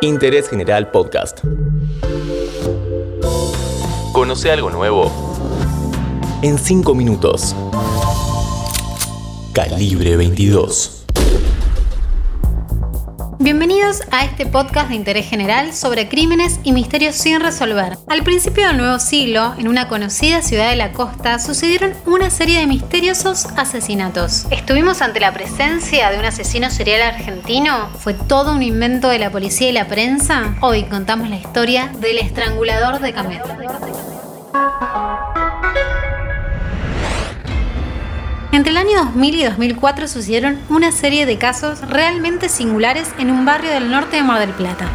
Interés General Podcast. Conoce algo nuevo en 5 minutos. Calibre 22. Bienvenidos a este podcast de interés general sobre crímenes y misterios sin resolver. Al principio del nuevo siglo, en una conocida ciudad de la costa, sucedieron una serie de misteriosos asesinatos. ¿Estuvimos ante la presencia de un asesino serial argentino? ¿Fue todo un invento de la policía y la prensa? Hoy contamos la historia del estrangulador de Camet. Entre el año 2000 y 2004 sucedieron una serie de casos realmente singulares en un barrio del norte de Mar del Plata.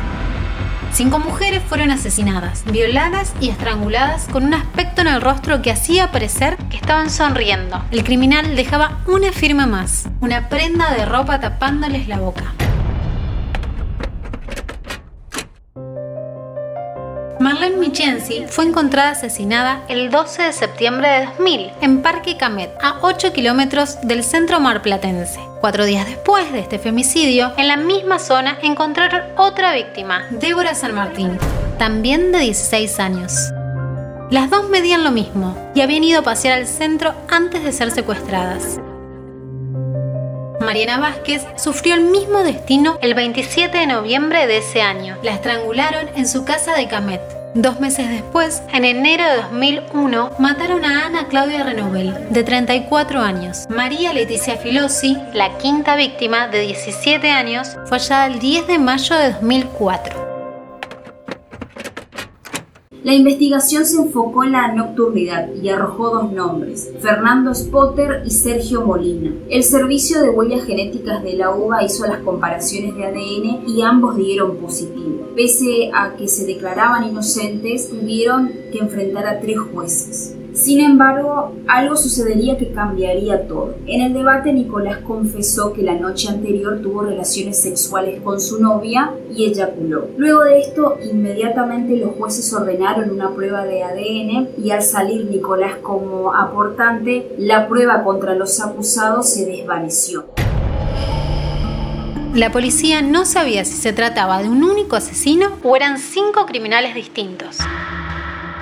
Cinco mujeres fueron asesinadas, violadas y estranguladas con un aspecto en el rostro que hacía parecer que estaban sonriendo. El criminal dejaba una firma más, una prenda de ropa tapándoles la boca. Marlene Michensi fue encontrada asesinada el 12 de septiembre de 2000 en Parque Camet, a 8 kilómetros del centro marplatense. Cuatro días después de este femicidio, en la misma zona encontraron otra víctima, Débora San Martín, también de 16 años. Las dos medían lo mismo y habían ido a pasear al centro antes de ser secuestradas. Mariana Vázquez sufrió el mismo destino el 27 de noviembre de ese año. La estrangularon en su casa de Camet. Dos meses después, en enero de 2001, mataron a Ana Claudia Renovel, de 34 años. María Leticia Filosi, la quinta víctima, de 17 años, fue hallada el 10 de mayo de 2004. La investigación se enfocó en la nocturnidad y arrojó dos nombres, Fernando Spotter y Sergio Molina. El servicio de huellas genéticas de la UBA hizo las comparaciones de ADN y ambos dieron positivo. Pese a que se declaraban inocentes, tuvieron que enfrentar a tres jueces. Sin embargo, algo sucedería que cambiaría todo. En el debate, Nicolás confesó que la noche anterior tuvo relaciones sexuales con su novia y eyaculó. Luego de esto, inmediatamente los jueces ordenaron una prueba de ADN y al salir Nicolás como aportante, la prueba contra los acusados se desvaneció. La policía no sabía si se trataba de un único asesino o eran cinco criminales distintos.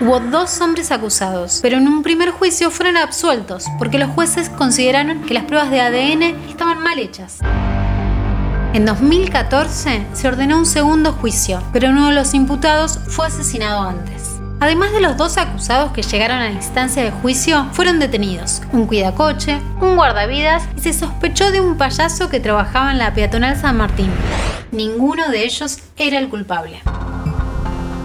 Hubo dos hombres acusados, pero en un primer juicio fueron absueltos porque los jueces consideraron que las pruebas de ADN estaban mal hechas. En 2014 se ordenó un segundo juicio, pero uno de los imputados fue asesinado antes. Además de los dos acusados que llegaron a la instancia de juicio, fueron detenidos un cuidacoche, un guardavidas y se sospechó de un payaso que trabajaba en la peatonal San Martín. Ninguno de ellos era el culpable.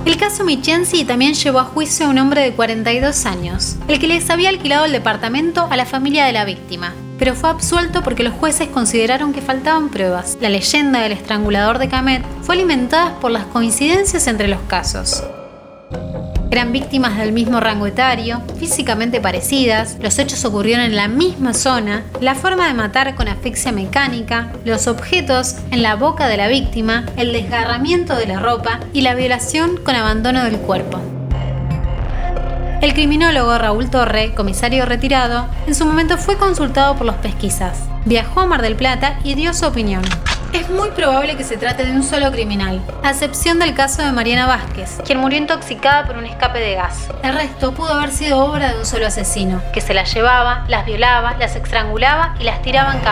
El caso Michensi también llevó a juicio a un hombre de 42 años, el que les había alquilado el departamento a la familia de la víctima, pero fue absuelto porque los jueces consideraron que faltaban pruebas. La leyenda del estrangulador de Camet fue alimentada por las coincidencias entre los casos. Eran víctimas del mismo rango etario, físicamente parecidas, los hechos ocurrieron en la misma zona, la forma de matar con asfixia mecánica, los objetos en la boca de la víctima, el desgarramiento de la ropa y la violación con abandono del cuerpo. El criminólogo Raúl Torre, comisario retirado, en su momento fue consultado por los pesquisas. Viajó a Mar del Plata y dio su opinión. Es muy probable que se trate de un solo criminal, a excepción del caso de Mariana Vázquez, quien murió intoxicada por un escape de gas. El resto pudo haber sido obra de un solo asesino, que se las llevaba, las violaba, las estrangulaba y las tiraba en.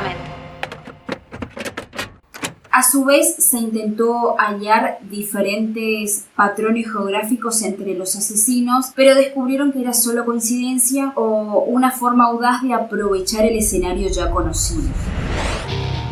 A su vez, se intentó hallar diferentes patrones geográficos entre los asesinos, pero descubrieron que era solo coincidencia o una forma audaz de aprovechar el escenario ya conocido.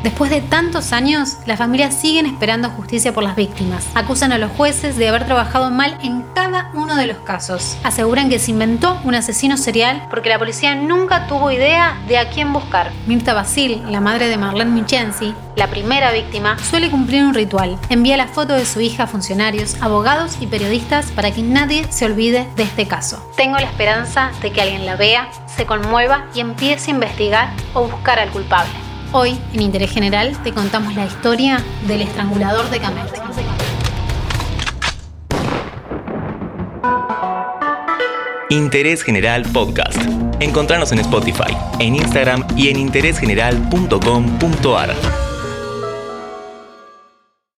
Después de tantos años, las familias siguen esperando justicia por las víctimas. Acusan a los jueces de haber trabajado mal en cada uno de los casos. Aseguran que se inventó un asesino serial porque la policía nunca tuvo idea de a quién buscar. Mirta Basil, la madre de Marlene Michensi, la primera víctima, suele cumplir un ritual. Envía la foto de su hija a funcionarios, abogados y periodistas para que nadie se olvide de este caso. Tengo la esperanza de que alguien la vea, se conmueva y empiece a investigar o buscar al culpable. Hoy, en Interés General, te contamos la historia del estrangulador de Camet. Interés General Podcast. Encontrarnos en Spotify, en Instagram y en interésgeneral.com.ar.